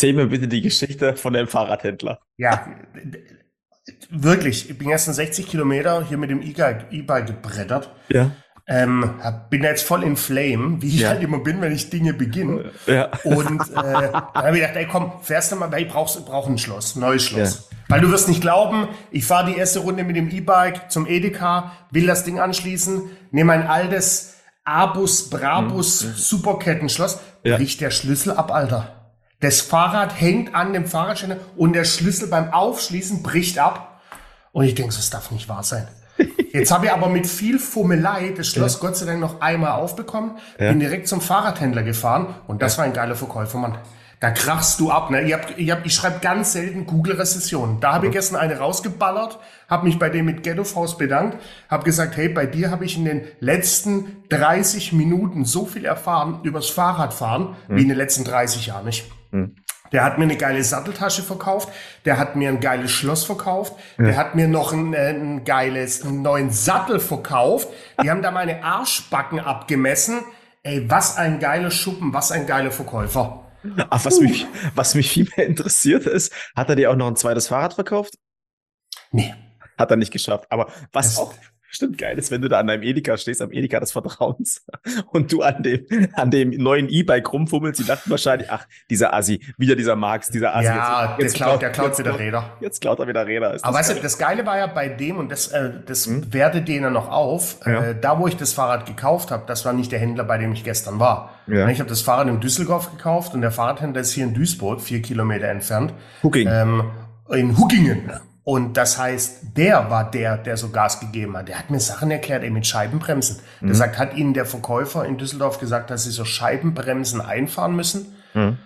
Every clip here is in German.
Erzähl mir bitte die Geschichte von dem Fahrradhändler. Ja, wirklich. Ich bin gestern 60 Kilometer hier mit dem E-Bike gebrettert. Ja. Ähm, bin jetzt voll in Flame, wie ich Ja. halt immer bin, wenn ich Dinge beginne. Ja. Und äh, dann habe ich gedacht, ey komm, fährst du mal, weil ich brauch, brauch ein Schloss, neues Schloss. Weil du wirst nicht glauben, ich fahre die erste Runde mit dem E-Bike zum Edeka, will das Ding anschließen, nehme ein altes Abus Brabus Superkettenschloss, Ja. bricht der Schlüssel ab, Alter. Das Fahrrad hängt an dem Fahrradständer und der Schlüssel beim Aufschließen bricht ab. Und ich denke, das darf nicht wahr sein. Jetzt habe ich aber mit viel Fummelei das Schloss Gott sei Dank noch einmal aufbekommen, bin direkt zum Fahrradhändler gefahren und das war ein geiler Verkäufer, Mann. Da krachst du ab, ne? Ich, hab, ich, hab, ich schreibe ganz selten Google-Rezessionen. Da habe ich gestern eine rausgeballert, habe mich bei dem mit Ghetto Faust bedankt, habe gesagt, hey, bei dir habe ich in den letzten 30 Minuten so viel erfahren übers Fahrradfahren wie in den letzten 30 Jahren nicht. Der hat mir eine geile Satteltasche verkauft, der hat mir ein geiles Schloss verkauft, der hat mir noch ein, äh, ein geiles, einen neuen Sattel verkauft. Die haben da meine Arschbacken abgemessen. Ey, was ein geiler Schuppen, was ein geiler Verkäufer. Ach, was, mich, was mich viel mehr interessiert ist, hat er dir auch noch ein zweites Fahrrad verkauft? Nee. Hat er nicht geschafft. Aber was Das- auch bestimmt geil ist, wenn du da an deinem Edeka stehst, am Edeka des Vertrauens, und du an dem, an dem neuen E-Bike rumfummelst, die dachten wahrscheinlich, ach, dieser Assi, wieder dieser Marx, dieser Assi. Ja, der klaut, der klaut jetzt wieder Räder. Jetzt klaut er wieder Räder. Ist Aber weißt du, geil. das Geile war ja bei dem, und das, äh, das wertet denen noch auf, Ja. äh, da wo ich das Fahrrad gekauft habe, das war nicht der Händler, bei dem ich gestern war. Ja. Ich habe das Fahrrad in Düsseldorf gekauft und der Fahrradhändler ist hier in Duisburg, vier Kilometer entfernt. Hooking. ähm, in Huckingen. Und das heißt, der war der, der so Gas gegeben hat. Der hat mir Sachen erklärt, ey, mit Scheibenbremsen. Der sagt, hat Ihnen der Verkäufer in Düsseldorf gesagt, dass Sie so Scheibenbremsen einfahren müssen? Mhm.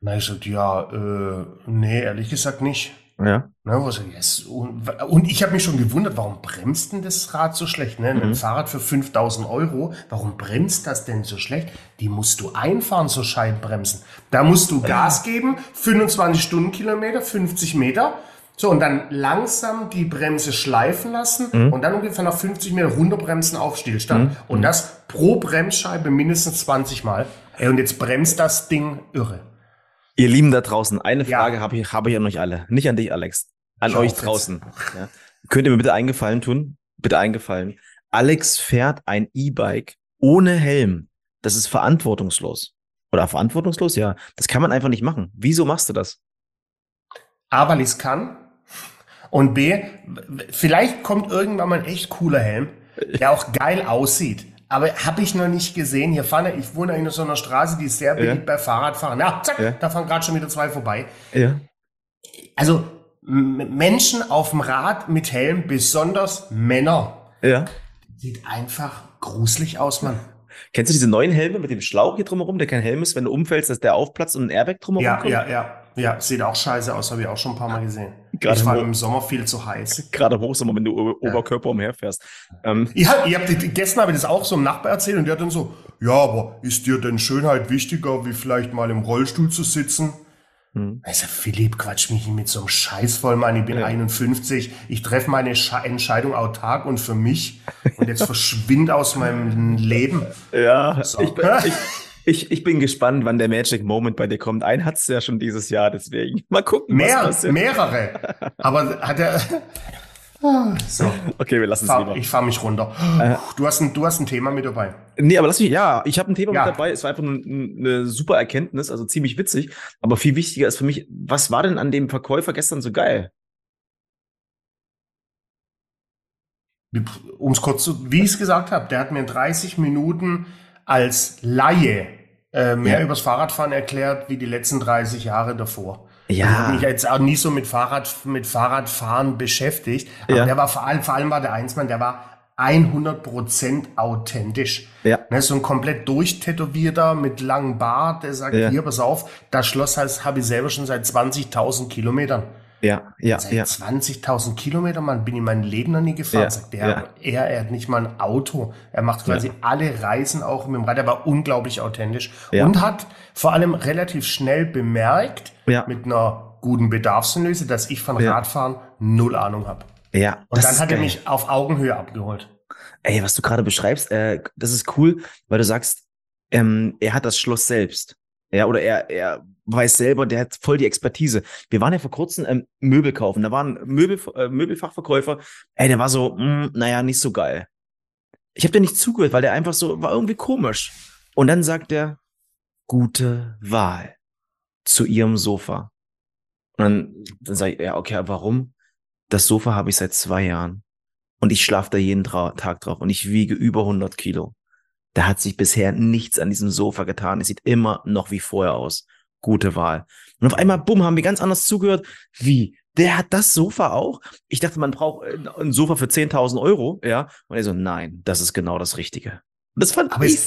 Na, ich sagte, ja, äh, nee, ehrlich gesagt nicht. ja. Ne, wo so, yes. und, und ich habe mich schon gewundert, warum bremst denn das Rad so schlecht? Ne? Ein Fahrrad für 5000 Euro, warum bremst das denn so schlecht? Die musst du einfahren, so Scheibenbremsen. Da musst du Gas geben, 25 Stundenkilometer, 50 Meter. So, und dann langsam die Bremse schleifen lassen und dann ungefähr nach 50 Meter runterbremsen auf Stillstand. Und das pro Bremsscheibe mindestens 20 Mal. Ey, und jetzt bremst das Ding irre. Ihr Lieben da draußen, eine Ja. Frage habe ich, habe ich an euch alle. Nicht an dich, Alex. An Schau euch draußen. Ja. Könnt ihr mir bitte eingefallen tun? Bitte eingefallen. Alex fährt ein E-Bike ohne Helm. Das ist verantwortungslos. Oder verantwortungslos? Ja. Das kann man einfach nicht machen. Wieso machst du das? A, weil ich kann. Und B, vielleicht kommt irgendwann mal ein echt cooler Helm, der auch geil aussieht. Aber habe ich noch nicht gesehen. Hier ja- ich wohne in so einer Straße, die ist sehr beliebt bei Fahrradfahren. Ja, zack, Ja. da fahren gerade schon wieder zwei vorbei. Ja. Also Menschen auf dem Rad mit Helm, besonders Männer, Ja. sieht einfach gruselig aus, Mann. Kennst du diese neuen Helme mit dem Schlauch hier drumherum, der kein Helm ist, wenn du umfällst, dass der aufplatzt und ein Airbag drumherum Ja, kommt? ja, ja. Ja, sieht auch scheiße aus, habe ich auch schon ein paar Mal gesehen. Gerade ich war im Sommer viel zu heiß. Gerade im Hochsommer, wenn du o- Ja. Oberkörper umherfährst. Ähm, Ja, ihr habt, gestern habe ich das auch so einem Nachbar erzählt und der hat dann so, ja, aber ist dir denn Schönheit wichtiger, wie vielleicht mal im Rollstuhl zu sitzen? Hm. Also Philipp, quatsch mich nicht mit so einem Scheiß voll, Mann. Ich bin Ja. 51, ich treffe meine Sche Entscheidung autark und für mich und jetzt verschwind aus meinem Leben. ja, So. ich, ich, ich, ich bin gespannt, wann der Magic Moment bei dir kommt. Einen hat's ja schon dieses Jahr, deswegen. Mal gucken, Mehr, mehrere. Aber hat er. So, Okay, wir lassen es lieber. ich fahr mich runter. Du hast, ein, du hast ein Thema mit dabei. Nee, aber lass mich, ja, ich habe ein Thema Ja. mit dabei. Es war einfach eine, eine super Erkenntnis, also ziemlich witzig. Aber viel wichtiger ist für mich, was war denn an dem Verkäufer gestern so geil? Um es kurz zu, wie ich es gesagt habe, der hat mir 30 Minuten als Laie äh, mehr Ja. übers Fahrradfahren erklärt wie die letzten 30 Jahre davor. Ja. Ich habe mich jetzt auch nie so mit Fahrrad mit Fahrradfahren beschäftigt. Aber Ja. der war vor allem, vor allem war der Einsmann, der war 100% authentisch. Ja. Ne, so ein komplett durchtätowierter mit langem Bart, der sagt, Ja. hier, pass auf, das Schloss heißt, habe ich selber schon seit 20.000 Kilometern. Ja, ja, Seit ja. 20.000 Kilometer, Mann, bin ich mein Leben noch nie gefahren. Ja, sagt der, ja. er, er hat nicht mal ein Auto. Er macht quasi alle Reisen auch mit dem Rad. Er war unglaublich authentisch Ja. und hat vor allem relativ schnell bemerkt, Ja. mit einer guten Bedarfsanalyse, dass ich von Ja. Radfahren null Ahnung habe. Ja. Und dann hat er mich auf Augenhöhe abgeholt. Ey, was du gerade beschreibst, äh, das ist cool, weil du sagst, ähm, er hat das Schloss selbst. Ja, oder er, er weiß selber, der hat voll die Expertise. Wir waren ja vor kurzem ähm, Möbel kaufen. Da war ein Möbel, äh, Möbelfachverkäufer. Ey, der war so, mh, naja, nicht so geil. Ich habe dir nicht zugehört, weil der einfach so war irgendwie komisch. Und dann sagt er, gute Wahl zu ihrem Sofa. Und dann, dann sage ich, ja, okay, warum? Das Sofa habe ich seit zwei Jahren. Und ich schlafe da jeden Tra Tag drauf. Und ich wiege über 100 Kilo. Da hat sich bisher nichts an diesem Sofa getan. Es sieht immer noch wie vorher aus. Gute Wahl. Und auf einmal, bumm, haben wir ganz anders zugehört. Wie? Der hat das Sofa auch? Ich dachte, man braucht äh, ein Sofa für 10.000 Euro, ja. Und er so, nein, das ist genau das Richtige. Das fand Aber ich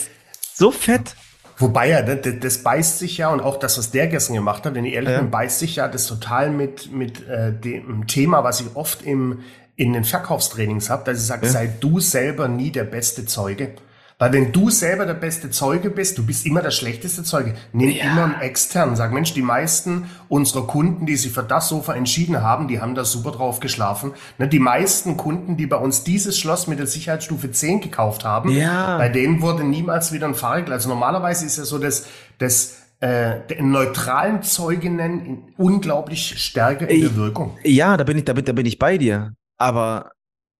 so fett. Wobei ja, das, das beißt sich ja und auch das, was der gestern gemacht hat, wenn ich ehrlich Ja. bin, beißt sich ja das total mit, mit äh, dem Thema, was ich oft im, in den Verkaufstrainings habe, dass ich sage, Ja. sei du selber nie der beste Zeuge. Weil wenn du selber der beste Zeuge bist, du bist immer der schlechteste Zeuge. Nimm Ja. immer einen externen. Sag, Mensch, die meisten unserer Kunden, die sich für das Sofa entschieden haben, die haben da super drauf geschlafen. Ne, die meisten Kunden, die bei uns dieses Schloss mit der Sicherheitsstufe 10 gekauft haben, Ja. bei denen wurde niemals wieder ein Fahrregler. Also normalerweise ist ja so, dass, dass äh, den neutralen Zeuginnen unglaublich stärker in der Wirkung. Ja, da bin ich, da bin, da bin ich bei dir. Aber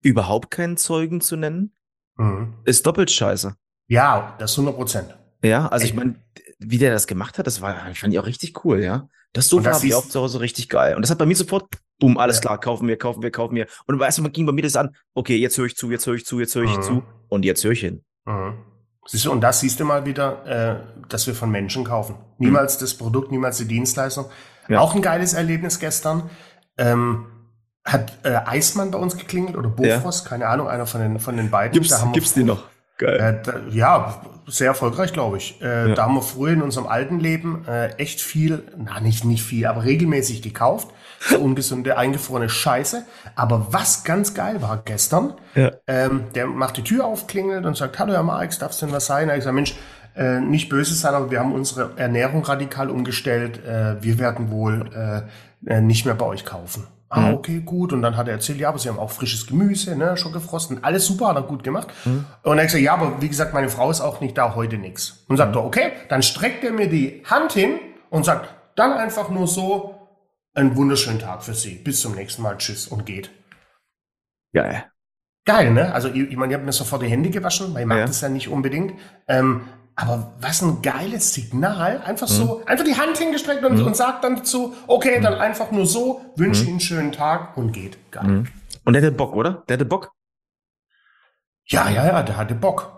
überhaupt keinen Zeugen zu nennen, Mhm. ist doppelt scheiße. Ja, das 100 Prozent. Ja, also ich Ey. meine, wie der das gemacht hat, das war, fand ich auch richtig cool, ja. Das Sofa habe ich auch zu Hause richtig geil. Und das hat bei mir sofort, boom, alles Ja. klar, kaufen wir, kaufen wir, kaufen wir. Und weißt du, man ging bei mir das an, okay, jetzt höre ich zu, jetzt höre ich zu, jetzt höre ich Mhm. zu und jetzt höre ich hin. Mhm. Siehst du, und das siehst du mal wieder, äh, dass wir von Menschen kaufen. Niemals das Produkt, niemals die Dienstleistung. Ja. Auch ein geiles Erlebnis gestern. Ähm, hat äh, Eismann bei uns geklingelt oder Bofrost, keine Ahnung, einer von den, von den beiden. Da haben wir die noch? Geil. Äh, da, ja, sehr erfolgreich, glaube ich. Äh, Ja. Da haben wir früher in unserem alten Leben äh, echt viel, na nicht nicht viel, aber regelmäßig gekauft. So ungesunde, eingefrorene Scheiße. Aber was ganz geil war gestern, Ja. ähm, der macht die Tür auf, klingelt und sagt, hallo Herr Marx, darf es denn was sein? Ich sage, Mensch, äh, nicht böse sein, aber wir haben unsere Ernährung radikal umgestellt. Äh, wir werden wohl äh, äh, nicht mehr bei euch kaufen. Ah, Mhm. okay, gut. Und dann hat er erzählt, ja, aber sie haben auch frisches Gemüse, ne, schon gefrosten. Alles super, hat er gut gemacht. Mhm. Und er hat gesagt, ja, aber wie gesagt, meine Frau ist auch nicht da, heute nix. Und sagt er, okay, dann streckt er mir die Hand hin und sagt, dann einfach nur so, einen wunderschönen Tag für Sie. Bis zum nächsten Mal. Tschüss und geht. Geil. Geil, ne? Also ich, ich meine, ich habe mir sofort die Hände gewaschen, weil ich mag Ja. das ja nicht unbedingt. Ähm, aber was ein geiles Signal. Einfach so, Mhm. einfach die Hand hingestreckt und, und sagt dann dazu, okay, dann einfach nur so, wünsche Ihnen einen schönen Tag und geht. Geil. Mhm. Und der hatte Bock, oder? Der hatte Bock. Ja, ja, ja, der hatte Bock.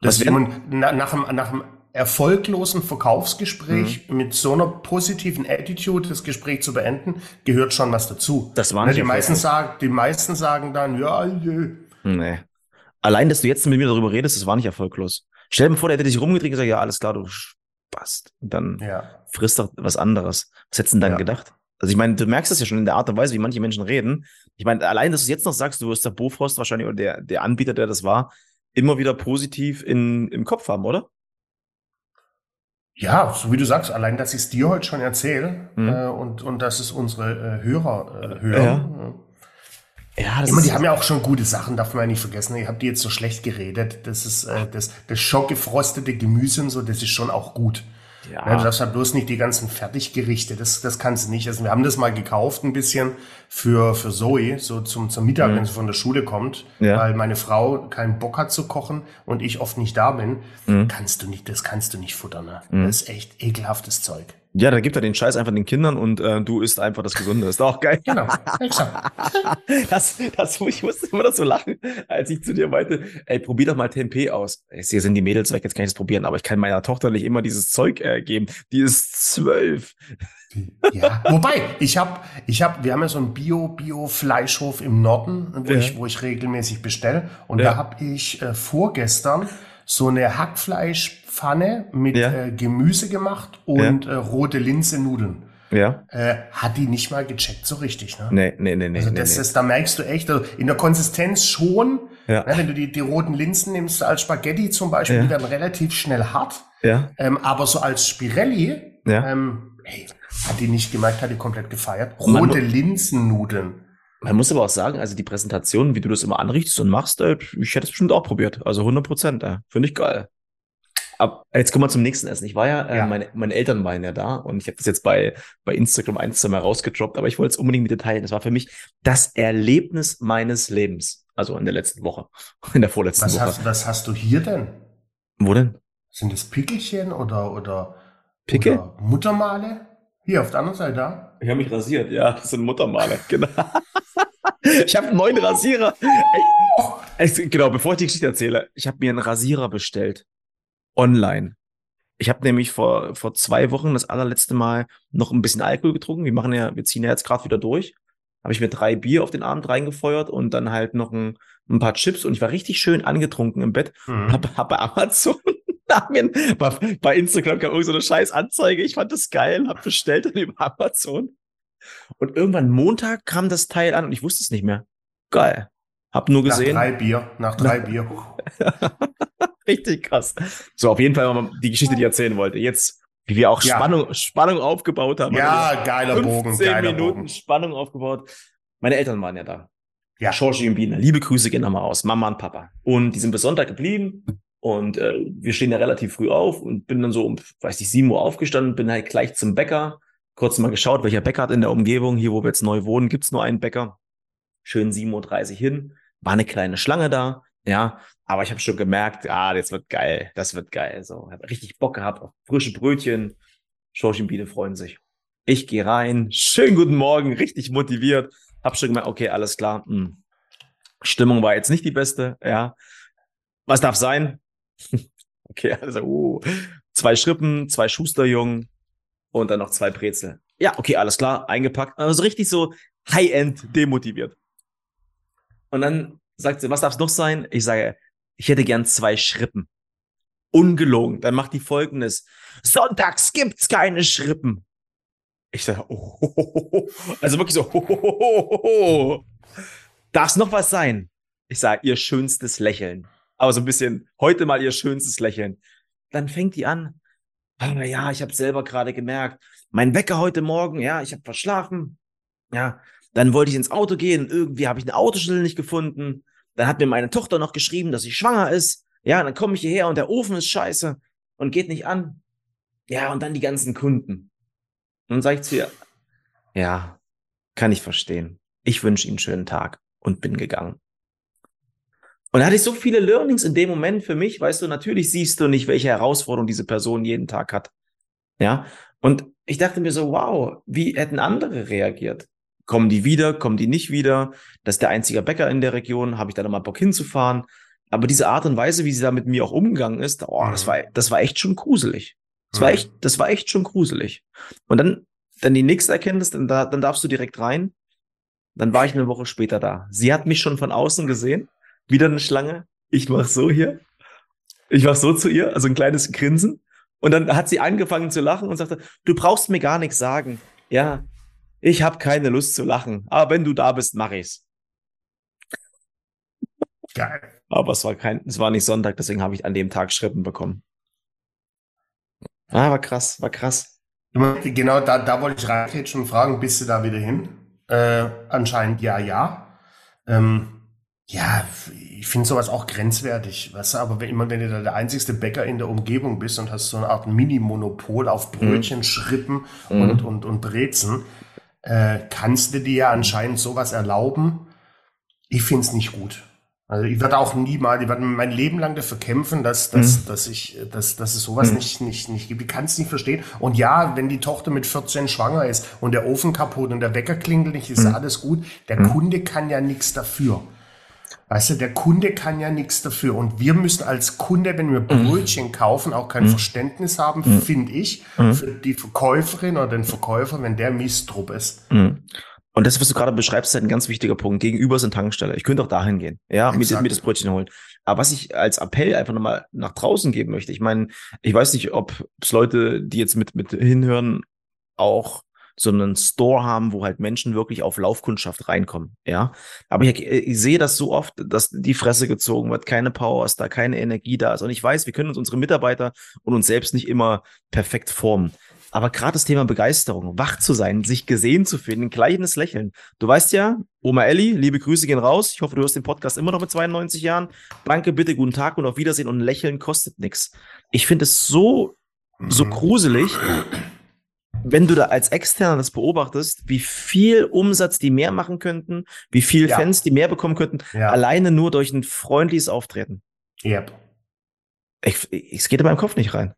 Das wär- jemand, na, nach, einem, nach einem erfolglosen Verkaufsgespräch Mhm. mit so einer positiven Attitude das Gespräch zu beenden, gehört schon was dazu. Das war Ne, nicht die, meisten sagen, die meisten sagen dann, ja, jö. Nee. Allein, dass du jetzt mit mir darüber redest, das war nicht erfolglos. Stell dir mal vor, der hätte dich rumgedreht und gesagt, ja, alles klar, du Spast. Und dann ja. frisst doch was anderes. Was hättest du denn dann Ja. gedacht? Also ich meine, du merkst das ja schon in der Art und Weise, wie manche Menschen reden. Ich meine, allein, dass du es jetzt noch sagst, du wirst der Bofrost wahrscheinlich oder der, der Anbieter, der das war, immer wieder positiv in, im Kopf haben, oder? Ja, so wie du sagst, allein, dass ich es dir heute schon erzähle Mhm. äh, und, und dass es unsere äh, Hörer äh, hören. Ja, das Immer, die haben ja auch schon gute Sachen, darf man ja nicht vergessen. Ich habe die jetzt so schlecht geredet. Das ist äh, das, das schockgefrostete Gemüse und so, das ist schon auch gut. Ja, du ja, darfst halt bloß nicht die ganzen Fertiggerichte, das, das kannst du nicht. Also wir haben das mal gekauft ein bisschen für, für Zoe, so zum, zum Mittag, wenn sie von der Schule kommt, Mhm. Ja. weil meine Frau keinen Bock hat zu kochen und ich oft nicht da bin. Mhm. Kannst du nicht, das kannst du nicht futtern. Ne? Das ist echt ekelhaftes Zeug. Ja, dann gibt er den Scheiß einfach den Kindern und äh, du isst einfach das Gesunde. Ist auch geil. Genau, exakt. Das, das, ich musste immer das so lachen, als ich zu dir meinte, ey, probier doch mal Tempeh aus. Hier sind die Mädels weg, jetzt kann ich das probieren, aber ich kann meiner Tochter nicht immer dieses Zeug äh, geben. Die ist zwölf. Ja, wobei, ich habe, ich hab, wir haben ja so einen Bio-Bio-Fleischhof im Norden, wo, Ja. ich, wo ich regelmäßig bestelle. Und Ja. da habe ich äh, vorgestern so eine Hackfleischpfanne mit Ja. äh, Gemüse gemacht und äh, rote Linse-Nudeln. Ja? Äh, hat die nicht mal gecheckt so richtig. Ne? Nee, nee, nee, nee. Also nee, das nee. ist, da merkst du echt, also in der Konsistenz schon, Ja. ne, wenn du die, die roten Linsen nimmst als Spaghetti zum Beispiel, Ja. die werden relativ schnell hart. ja, Ähm, aber so als Spirelli, Ja. ähm, hey, hat die nicht gemerkt, hat die komplett gefeiert. Rote Linsennudeln. man muss aber auch sagen, also die Präsentation, wie du das immer anrichtest und machst, äh, ich hätte es bestimmt auch probiert. Also 100 Prozent, äh, finde ich geil. Ab, jetzt kommen wir zum nächsten Essen. Ich war ja, äh, Ja. meine, meine Eltern waren ja da und ich habe das jetzt bei, bei Instagram ein, zwei Mal rausgedroppt, aber ich wollte es unbedingt mit dir teilen. Das war für mich das Erlebnis meines Lebens. Also in der letzten Woche, in der vorletzten Was Woche. hast, was hast du hier denn? Wo denn? Sind das Pickelchen oder, oder, Pickel? oder Muttermale? Hier auf der anderen Seite da. Ich habe mich rasiert, ja, das sind Muttermale, genau. ich habe einen neuen Rasierer. Ey, es- genau, bevor ich die Geschichte erzähle, ich habe mir einen Rasierer bestellt. Online. Ich habe nämlich vor, vor zwei Wochen das allerletzte Mal noch ein bisschen Alkohol getrunken. Wir machen ja, wir ziehen ja jetzt gerade wieder durch. Habe ich mir drei Bier auf den Abend reingefeuert und dann halt noch ein, ein paar Chips und ich war richtig schön angetrunken im Bett. Mhm. Hab, hab bei Amazon, bei, bei Instagram kam irgend so eine scheiß Anzeige. Ich fand das geil, hab bestellt dann über Amazon. Und irgendwann Montag kam das Teil an und ich wusste es nicht mehr. Geil. Hab nur Nach gesehen. drei Bier, nach drei Bier. Richtig krass. So, auf jeden Fall die Geschichte, die ich erzählen wollte. Jetzt, wie wir auch Ja. Spannung, Spannung aufgebaut haben. Ja, geiler 15 Bogen, geiler Minuten Bogen. Spannung aufgebaut. Meine Eltern waren ja da. Ja. Georgie und Biene. Liebe Grüße gehen nochmal aus. Mama und Papa. Und die sind bis Sonntag geblieben. Und äh, wir stehen ja relativ früh auf und bin dann so um, weiß ich, 7 Uhr aufgestanden, bin halt gleich zum Bäcker. Kurz mal geschaut, welcher Bäcker hat in der Umgebung. Hier, wo wir jetzt neu wohnen, gibt's nur einen Bäcker. Schön 7.30 Uhr hin. War eine kleine Schlange da. Ja, aber ich habe schon gemerkt, ah, das wird geil. Das wird geil. So, habe richtig Bock gehabt auf frische Brötchen. Georgie und Biene freuen sich. Ich gehe rein. Schönen guten Morgen, richtig motiviert. Hab schon gemerkt, okay, alles klar. Hm. Stimmung war jetzt nicht die beste, ja. Was darf sein? okay, also, uh, zwei Schrippen, zwei Schusterjungen und dann noch zwei Brezel. Ja, okay, alles klar, eingepackt. Also richtig so High-End demotiviert. Und dann sagt sie, was darf es noch sein? Ich sage, ich hätte gern zwei Schrippen. Ungelogen. Dann macht die folgendes. Sonntags gibt's keine Schrippen. Ich sage, oh, oh, oh, oh. also wirklich so, oh, oh, oh, oh, darf noch was sein? Ich sage, ihr schönstes Lächeln. Aber so ein bisschen, heute mal ihr schönstes Lächeln. Dann fängt die an. Aber ja, ich habe selber gerade gemerkt, mein Wecker heute Morgen, ja, ich habe verschlafen. Ja, dann wollte ich ins Auto gehen, irgendwie habe ich eine Autoschlüssel nicht gefunden. Dann hat mir meine Tochter noch geschrieben, dass sie schwanger ist. Ja, dann komme ich hierher und der Ofen ist scheiße und geht nicht an. Ja, und dann die ganzen Kunden. Und dann sage ich zu ihr, ja, kann ich verstehen. Ich wünsche Ihnen einen schönen Tag und bin gegangen. Und da hatte ich so viele Learnings in dem Moment für mich, weißt du, natürlich siehst du nicht, welche Herausforderung diese Person jeden Tag hat. Ja, und ich dachte mir so, wow, wie hätten andere reagiert? Kommen die wieder, kommen die nicht wieder? Das ist der einzige Bäcker in der Region, habe ich da nochmal Bock hinzufahren? Aber diese Art und Weise, wie sie da mit mir auch umgegangen ist, oh, das Mhm. war, das war echt schon gruselig. Das war Mhm. echt, das war echt schon gruselig. Und dann, dann die nächste Erkenntnis, dann, da, dann darfst du direkt rein. Dann war ich eine Woche später da. Sie hat mich schon von außen gesehen. Wieder eine Schlange. Ich mach so hier. Ich mach so zu ihr, also ein kleines Grinsen. Und dann hat sie angefangen zu lachen und sagte, du brauchst mir gar nichts sagen. Ja, ich habe keine Lust zu lachen. Aber wenn du da bist, mach ich's. Geil. Aber es war kein, es war nicht Sonntag, deswegen habe ich an dem Tag Schrippen bekommen. Ah, war krass, war krass. Genau, da, da wollte ich reinkrätschen und fragen, bist du da wieder hin? Äh, anscheinend ja, ja. Ähm, ja, ich finde sowas auch grenzwertig, weißt du, aber wenn, immer wenn du da der einzigste Bäcker in der Umgebung bist und hast so eine Art Mini-Monopol auf Brötchen, Schrippen Mhm. und, und, und Brezen, äh, kannst du dir ja anscheinend sowas erlauben. Ich finde es nicht gut. Also ich werde auch niemals, ich werde mein Leben lang dafür kämpfen, dass, dass, dass ich, dass, dass es sowas Mhm. nicht, nicht, nicht gibt. Ich kann es nicht verstehen. Und ja, wenn die Tochter mit 14 schwanger ist und der Ofen kaputt und der Wecker klingelt nicht, ist ja alles gut. Der Kunde kann ja nichts dafür. Weißt du, der Kunde kann ja nichts dafür. Und wir müssen als Kunde, wenn wir Brötchen kaufen, auch kein Verständnis haben, finde ich, für die Verkäuferin oder den Verkäufer, wenn der Misstrupp ist. Mhm. Und das, was du gerade beschreibst, ist halt ein ganz wichtiger Punkt. Gegenüber ist eine Tankstelle. Ich könnte auch dahin gehen, ja, mir, mir das Brötchen holen. Aber was ich als Appell einfach nochmal nach draußen geben möchte, ich meine, ich weiß nicht, ob es Leute, die jetzt mit, mit hinhören, auch so einen Store haben, wo halt Menschen wirklich auf Laufkundschaft reinkommen, ja. Aber ich, ich sehe das so oft, dass die Fresse gezogen wird, keine Power ist da, keine Energie da ist. Und ich weiß, wir können uns unsere Mitarbeiter und uns selbst nicht immer perfekt formen. Aber gerade das Thema Begeisterung, wach zu sein, sich gesehen zu finden, ein kleines Lächeln. Du weißt ja, Oma Elli, liebe Grüße gehen raus. Ich hoffe, du hörst den Podcast immer noch mit 92 Jahren. Danke, bitte, guten Tag und auf Wiedersehen. Und ein Lächeln kostet nichts. Ich finde es so, so Mhm. gruselig, wenn du da als Externer das beobachtest, wie viel Umsatz die mehr machen könnten, wie viel Ja. Fans die mehr bekommen könnten, Ja. alleine nur durch ein freundliches Auftreten. Yep. Ich, ich, es geht in meinem Kopf nicht rein.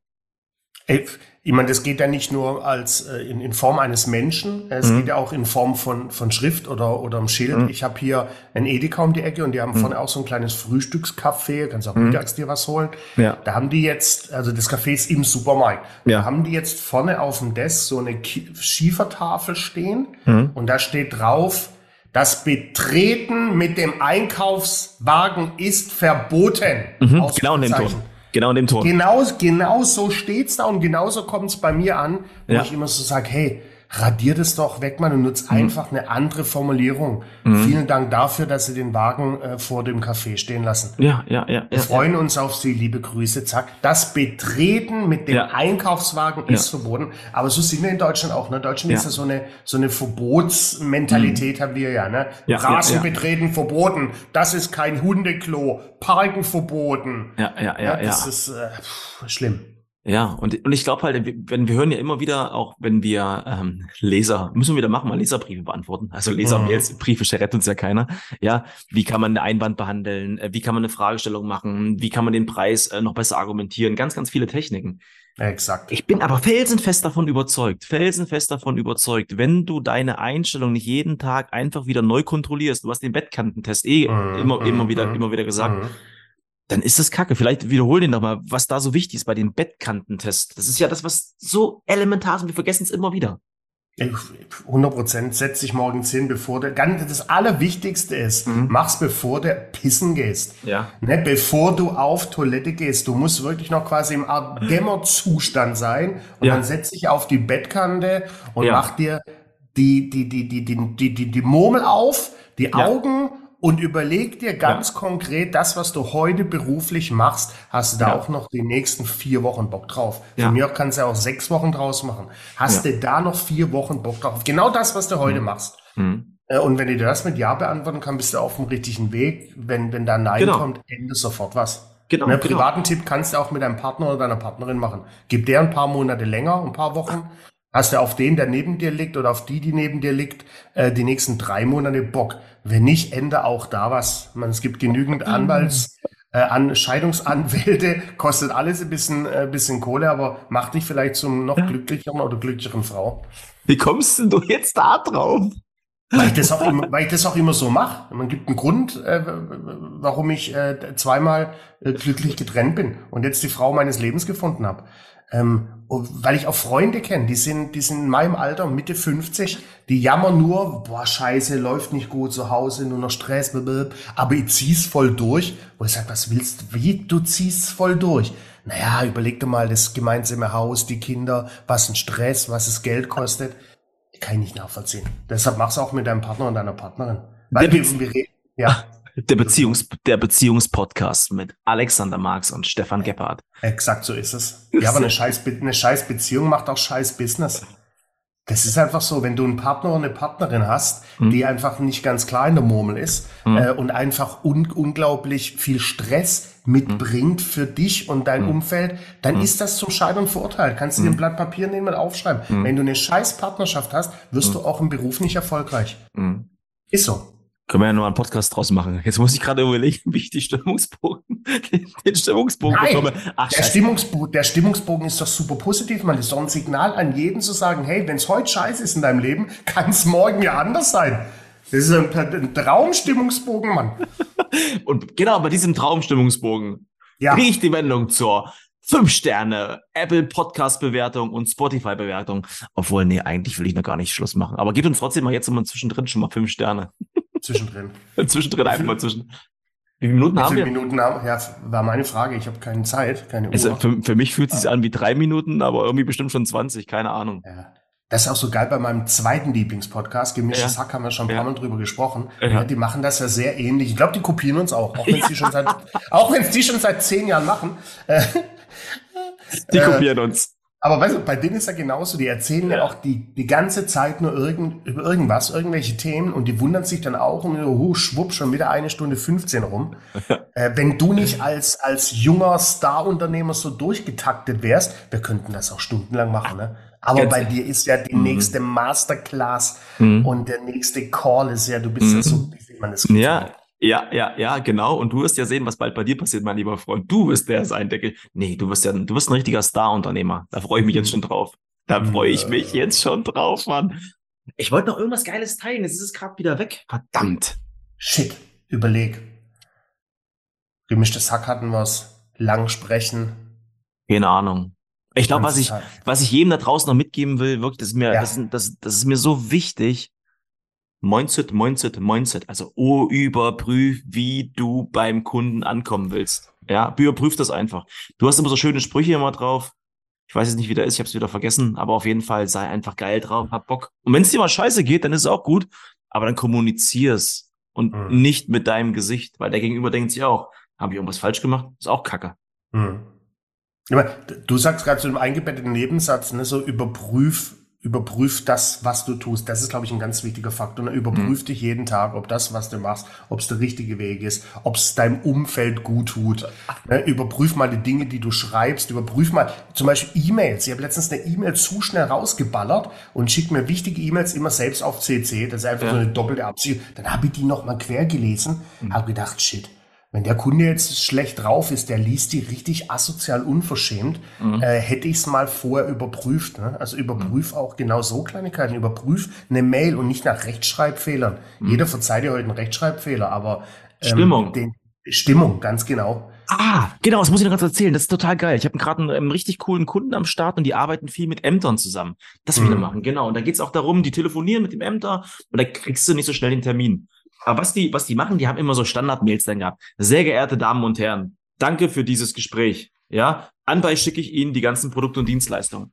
Ich meine, das geht ja nicht nur als äh, in, in Form eines Menschen, es Mhm. geht ja auch in Form von, von Schrift oder, oder einem Schild. Mhm. Ich habe hier ein Edeka um die Ecke und die haben Mhm. vorne auch so ein kleines Frühstückscafé, kannst auch Mhm. mittags dir was holen. Ja. Da haben die jetzt, also das Café ist im Supermarkt, Ja. da haben die jetzt vorne auf dem Desk so eine Schiefertafel stehen Mhm. und da steht drauf, das Betreten mit dem Einkaufswagen ist verboten. Mhm. Genau in dem Ton. Genau in dem Ton. Genau, genau so steht's da und genauso kommt's bei mir an, wo Ja. ich immer so sage, hey, radier das doch weg, Mann, und nutz Mhm. einfach eine andere Formulierung. Vielen Dank dafür, dass Sie den Wagen äh, vor dem Café stehen lassen. Ja, ja, ja. Wir ja. freuen uns auf Sie, liebe Grüße, zack. Das Betreten mit dem Ja. Einkaufswagen ist verboten. Aber so sind wir in Deutschland auch. Ne? In Deutschland Ja. ist ja so eine, so eine Verbotsmentalität haben wir ja. Ne? Ja, Rasen ja, ja. betreten verboten. Das ist kein Hundeklo. Parken verboten. Ja, ja, ja, Ja, ja. das ist äh, pff, schlimm. Ja, und, und ich glaube halt, wenn wir hören ja immer wieder, auch wenn wir ähm, Leser, müssen wir wieder machen, mal Leserbriefe beantworten. Also Lesermails, Briefe rettet uns ja keiner. Ja, wie kann man eine Einwand behandeln? Äh, Wie kann man eine Fragestellung machen? Wie kann man den Preis äh, noch besser argumentieren? Ganz, ganz viele Techniken. Exakt. Ich bin aber felsenfest davon überzeugt, felsenfest davon überzeugt, wenn du deine Einstellung nicht jeden Tag einfach wieder neu kontrollierst, du hast den Bettkantentest eh Mhm, immer, immer mhm, wieder, mhm, immer wieder gesagt, Mhm. Dann ist das Kacke. Vielleicht wiederhol den nochmal, was da so wichtig ist bei dem Bettkantentest. Das ist ja das, was so elementar ist und wir vergessen es immer wieder. Ich- 100 Prozent. Setz dich morgens hin, bevor der, ganz, das Allerwichtigste ist, Mhm. mach's bevor du pissen gehst. Ja. Ne, bevor du auf Toilette gehst, du musst wirklich noch quasi im Art Dämmerzustand sein und Ja. dann setz dich auf die Bettkante und Ja. mach dir die, die, die, die, die, die, die, die Murmel auf, die Augen und überleg dir ganz konkret, das, was du heute beruflich machst, hast du da Ja. auch noch die nächsten vier Wochen Bock drauf. Ja. Von mir kannst du auch sechs Wochen draus machen. Hast Ja. du da noch vier Wochen Bock drauf? Genau das, was du heute machst. Mhm. Äh, Und wenn du dir das mit Ja beantworten kannst, bist du auf dem richtigen Weg. Wenn, wenn da Nein Genau. kommt, ende sofort was. Genau, Ne, genau. privaten Tipp kannst du auch mit deinem Partner oder deiner Partnerin machen. Gib der ein paar Monate länger, ein paar Wochen. Hast du auf den, der neben dir liegt oder auf die, die neben dir liegt, äh, die nächsten drei Monate Bock. Wenn nicht, ende auch da was. Man, es gibt genügend Anwalts, äh, an Scheidungsanwälte, kostet alles ein bisschen, äh, bisschen Kohle, aber macht dich vielleicht zum noch glücklicheren oder glücklicheren Frau. Wie kommst denn du jetzt da drauf? Weil ich das auch immer, weil ich das auch immer so mache. Man gibt einen Grund, äh, warum ich äh, zweimal äh, glücklich getrennt bin und jetzt die Frau meines Lebens gefunden habe. Ähm, weil ich auch Freunde kenne, die sind, die sind in meinem Alter, Mitte 50, die jammern nur, boah, scheiße, läuft nicht gut zu Hause, nur noch Stress, blablabla, aber ich zieh's voll durch. Wo ich sage, was willst du? Wie? Du ziehst voll durch. Naja, überleg dir mal das gemeinsame Haus, die Kinder, was ein Stress, was es Geld kostet. Kann ich nicht nachvollziehen. Deshalb mach's auch mit deinem Partner und deiner Partnerin. Weil wir, wir reden, ja, Der Beziehungs, der Beziehungspodcast mit Alexander Marx und Stefan Gebhardt. exakt so ist es. Ja, aber eine scheiß, eine scheiß Beziehung macht auch scheiß Business. Das ist einfach so, wenn du einen Partner oder eine Partnerin hast, Mhm. die einfach nicht ganz klar in der Murmel ist äh, und einfach un unglaublich viel Stress mitbringt für dich und dein Mhm. Umfeld, dann ist das zum Scheitern verurteilt. Kannst du dir ein Blatt Papier nehmen und aufschreiben. Mhm. Wenn du eine scheiß Partnerschaft hast, wirst du auch im Beruf nicht erfolgreich. Mhm. Ist so. Können wir ja nur einen Podcast draus machen. Jetzt muss ich gerade überlegen, wie ich die Stimmungsbogen, den, Stimmungsbogen Nein. bekomme. Ach, Der. Stimmungsbogen, der Stimmungsbogen ist doch super positiv, man. Das ist doch ein Signal an jeden zu sagen, hey, wenn es heute scheiße ist in deinem Leben, kann es morgen ja anders sein. Das ist ein, ein Traumstimmungsbogen, Mann. Und genau bei diesem Traumstimmungsbogen Ja, kriege ich die Wendung zur 5 Sterne Apple Podcast Bewertung und Spotify Bewertung. Obwohl, nee, eigentlich will ich noch gar nicht Schluss machen. Aber gebt uns trotzdem mal jetzt immer zwischendrin schon mal 5 Sterne. zwischendrin. zwischendrin einfach mal zwischen. Wie viele Minuten haben wir? Minuten haben? Ja, war meine Frage. Ich habe keine Zeit, keine Also Uhr. für, für mich fühlt es sich an wie drei Minuten, aber irgendwie bestimmt schon 20, keine Ahnung. Ja. Das ist auch so geil bei meinem zweiten Lieblingspodcast. Gemischtes Ja. Hack haben wir schon ein Ja. paar Mal drüber gesprochen. Ja. Ja, die machen das ja sehr ähnlich. Ich glaube, die kopieren uns auch. Auch wenn es die schon seit, auch die schon seit zehn Jahren machen. Die Äh, kopieren uns. Aber weißt du, bei denen ist ja genauso, die erzählen ja, ja auch die, die ganze Zeit nur irgend, über irgendwas, irgendwelche Themen und die wundern sich dann auch und oh, schwupp, schon wieder eine Stunde 15 rum. äh, wenn du nicht als, als junger Star-Unternehmer so durchgetaktet wärst, wir könnten das auch stundenlang machen, ne? Aber Ganz bei dir ist ja die mhm. nächste Masterclass mhm. und der nächste Call ist ja, du bist mhm. ja so, wie man das Ja, ja, ja, ja, genau. Und du wirst ja sehen, was bald bei dir passiert, mein lieber Freund. Du wirst der sein, der. Nee, du wirst ja, du wirst ein richtiger Star-Unternehmer. Da freue ich mich jetzt schon drauf. Da freue ich mich jetzt schon drauf, Mann. Ich wollte noch irgendwas Geiles teilen. Jetzt ist es gerade wieder weg. Verdammt. Shit. Überleg. Gemischtes Hack hatten wir's. Lang sprechen. Keine Ahnung. Ich glaube, was ich, was ich jedem da draußen noch mitgeben will, wirklich, das ist mir, ja. das, das, das ist mir so wichtig. Mindset, Mindset, Mindset. Also oh, überprüf, wie du beim Kunden ankommen willst. Ja, überprüf das einfach. Du hast immer so schöne Sprüche immer drauf. Ich weiß jetzt nicht, wie der ist, ich habe es wieder vergessen, aber auf jeden Fall sei einfach geil drauf, hab Bock. Und wenn es dir mal scheiße geht, dann ist es auch gut, aber dann kommunizier's und mhm. nicht mit deinem Gesicht, weil der Gegenüber denkt sich auch, habe ich irgendwas falsch gemacht? Ist auch Kacke. Mhm. Du sagst gerade so im eingebetteten Nebensatz, ne, so überprüf überprüf das, was du tust. Das ist, glaube ich, ein ganz wichtiger Faktor. Ne? Überprüf mhm. dich jeden Tag, ob das, was du machst, ob es der richtige Weg ist, ob es deinem Umfeld gut tut. Ne? Überprüf mal die Dinge, die du schreibst. Überprüf mal zum Beispiel E-Mails. Ich habe letztens eine E-Mail zu schnell rausgeballert und schicke mir wichtige E-Mails immer selbst auf CC. Das ist einfach ja. so eine doppelte Absicht. Dann habe ich die nochmal quer gelesen, mhm. habe gedacht, shit, wenn der Kunde jetzt schlecht drauf ist, der liest die richtig asozial unverschämt, mhm. äh, hätte ich es mal vorher überprüft. Ne? Also überprüf mhm. auch genau so Kleinigkeiten. Überprüf eine Mail und nicht nach Rechtschreibfehlern. Mhm. Jeder verzeiht ja heute einen Rechtschreibfehler, aber ähm, Stimmung. Den, Stimmung, ganz genau. Ah, genau, das muss ich noch ganz erzählen. Das ist total geil. Ich habe gerade einen, einen, richtig coolen Kunden am Start und die arbeiten viel mit Ämtern zusammen. Das will mhm. machen, genau. Und da geht es auch darum, die telefonieren mit dem Ämter und da kriegst du nicht so schnell den Termin. Aber was die, was die machen, die haben immer so Standard-Mails dann gehabt. Sehr geehrte Damen und Herren, danke für dieses Gespräch. Ja, anbei schicke ich Ihnen die ganzen Produkte und Dienstleistungen.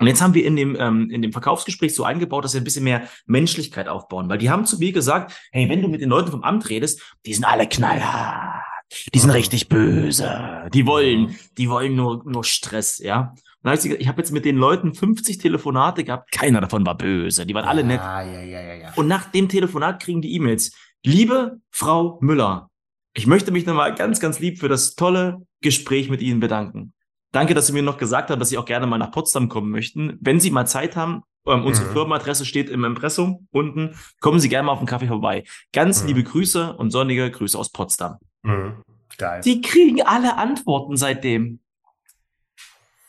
Und jetzt haben wir in dem, ähm, in dem Verkaufsgespräch so eingebaut, dass wir ein bisschen mehr Menschlichkeit aufbauen, weil die haben zu mir gesagt, hey, wenn du mit den Leuten vom Amt redest, die sind alle knallhart, die sind richtig böse, die wollen, die wollen nur, nur Stress, ja. Und ich, ich habe jetzt mit den Leuten 50 Telefonate gehabt, keiner davon war böse, die waren alle nett. Ja, ja, ja, ja. Und nach dem Telefonat kriegen die E-Mails, Liebe Frau Müller, ich möchte mich nochmal ganz, ganz lieb für das tolle Gespräch mit Ihnen bedanken. Danke, dass Sie mir noch gesagt haben, dass Sie auch gerne mal nach Potsdam kommen möchten. Wenn Sie mal Zeit haben, ähm, unsere mhm. Firmenadresse steht im Impressum unten. Kommen Sie gerne mal auf den Kaffee vorbei. Ganz mhm. liebe Grüße und sonnige Grüße aus Potsdam. Mhm. Geil. Sie kriegen alle Antworten seitdem.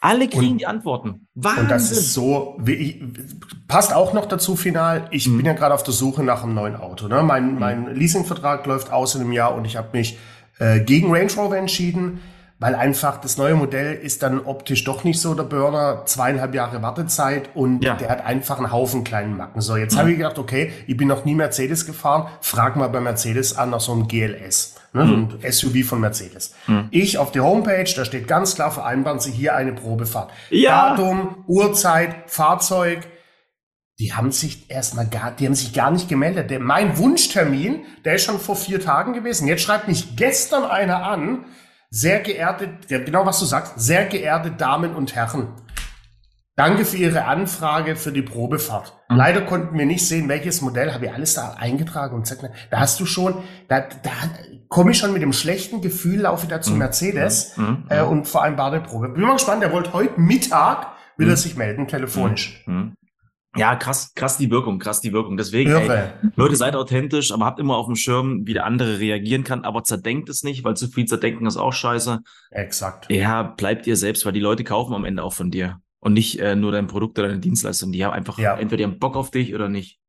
Alle kriegen und, die Antworten. Wahnsinn. Und das ist so, ich, passt auch noch dazu final. Ich mhm. bin ja gerade auf der Suche nach einem neuen Auto. Ne? Mein, mhm. mein Leasingvertrag läuft aus in einem Jahr und ich habe mich äh, gegen Range Rover entschieden, weil einfach das neue Modell ist dann optisch doch nicht so der Burner. Zweieinhalb Jahre Wartezeit und ja. der hat einfach einen Haufen kleinen Macken. So, jetzt mhm. habe ich gedacht, okay, ich bin noch nie Mercedes gefahren. Frag mal bei Mercedes an nach so einem GLS ne, mhm. ein SUV von Mercedes. Mhm. Ich auf der Homepage, da steht ganz klar, vereinbaren Sie hier eine Probefahrt. Ja. Datum, Uhrzeit, Fahrzeug. Die haben sich erstmal gar, die haben sich gar nicht gemeldet. Der, mein Wunschtermin, der ist schon vor vier Tagen gewesen. Jetzt schreibt mich gestern einer an, sehr geehrte, genau was du sagst, sehr geehrte Damen und Herren. Danke für Ihre Anfrage für die Probefahrt. Mhm. Leider konnten wir nicht sehen, welches Modell, habe ich alles da eingetragen und gesagt, da hast du schon, da, da komme ich schon mit dem schlechten Gefühl, laufe da zu mhm. Mercedes mhm. mhm. Äh, und vereinbare Probe. Bin mal gespannt, der wollte heute Mittag, will er mhm. sich melden, telefonisch. Mhm. Ja, krass, krass die Wirkung, krass die Wirkung. Deswegen, ey, Leute, seid authentisch, aber habt immer auf dem Schirm, wie der andere reagieren kann, aber zerdenkt es nicht, weil zu viel zerdenken ist auch scheiße. Exakt. Ja, bleibt ihr selbst, weil die Leute kaufen am Ende auch von dir und nicht äh, nur dein Produkt oder deine Dienstleistung. Die haben einfach ja. entweder die haben Bock auf dich oder nicht.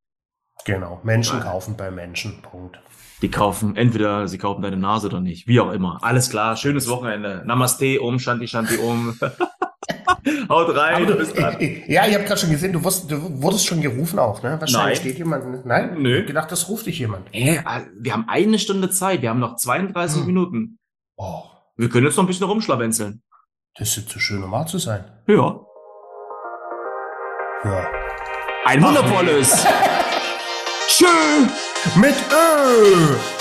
Genau, Menschen kaufen bei Menschen. Punkt. Die kaufen, entweder sie kaufen deine Nase oder nicht. Wie auch immer. Alles klar, schönes Wochenende. Namaste, Om, Shanti, Shanti, Om. Haut rein. Du, bis dann. Ja, ich habe gerade schon gesehen, du, wusst, du wurdest schon gerufen auch, ne? Wahrscheinlich Nein. steht jemand. Nein? Nö. Ich hab gedacht, das ruft dich jemand. Hä? Wir haben eine Stunde Zeit. Wir haben noch 32 hm. Minuten. Oh. Wir können jetzt noch ein bisschen rumschlawenzeln. Das ist jetzt so schön, um wahr zu sein. Ja. Ja. Ein wundervolles. Tschö. Mit Ö.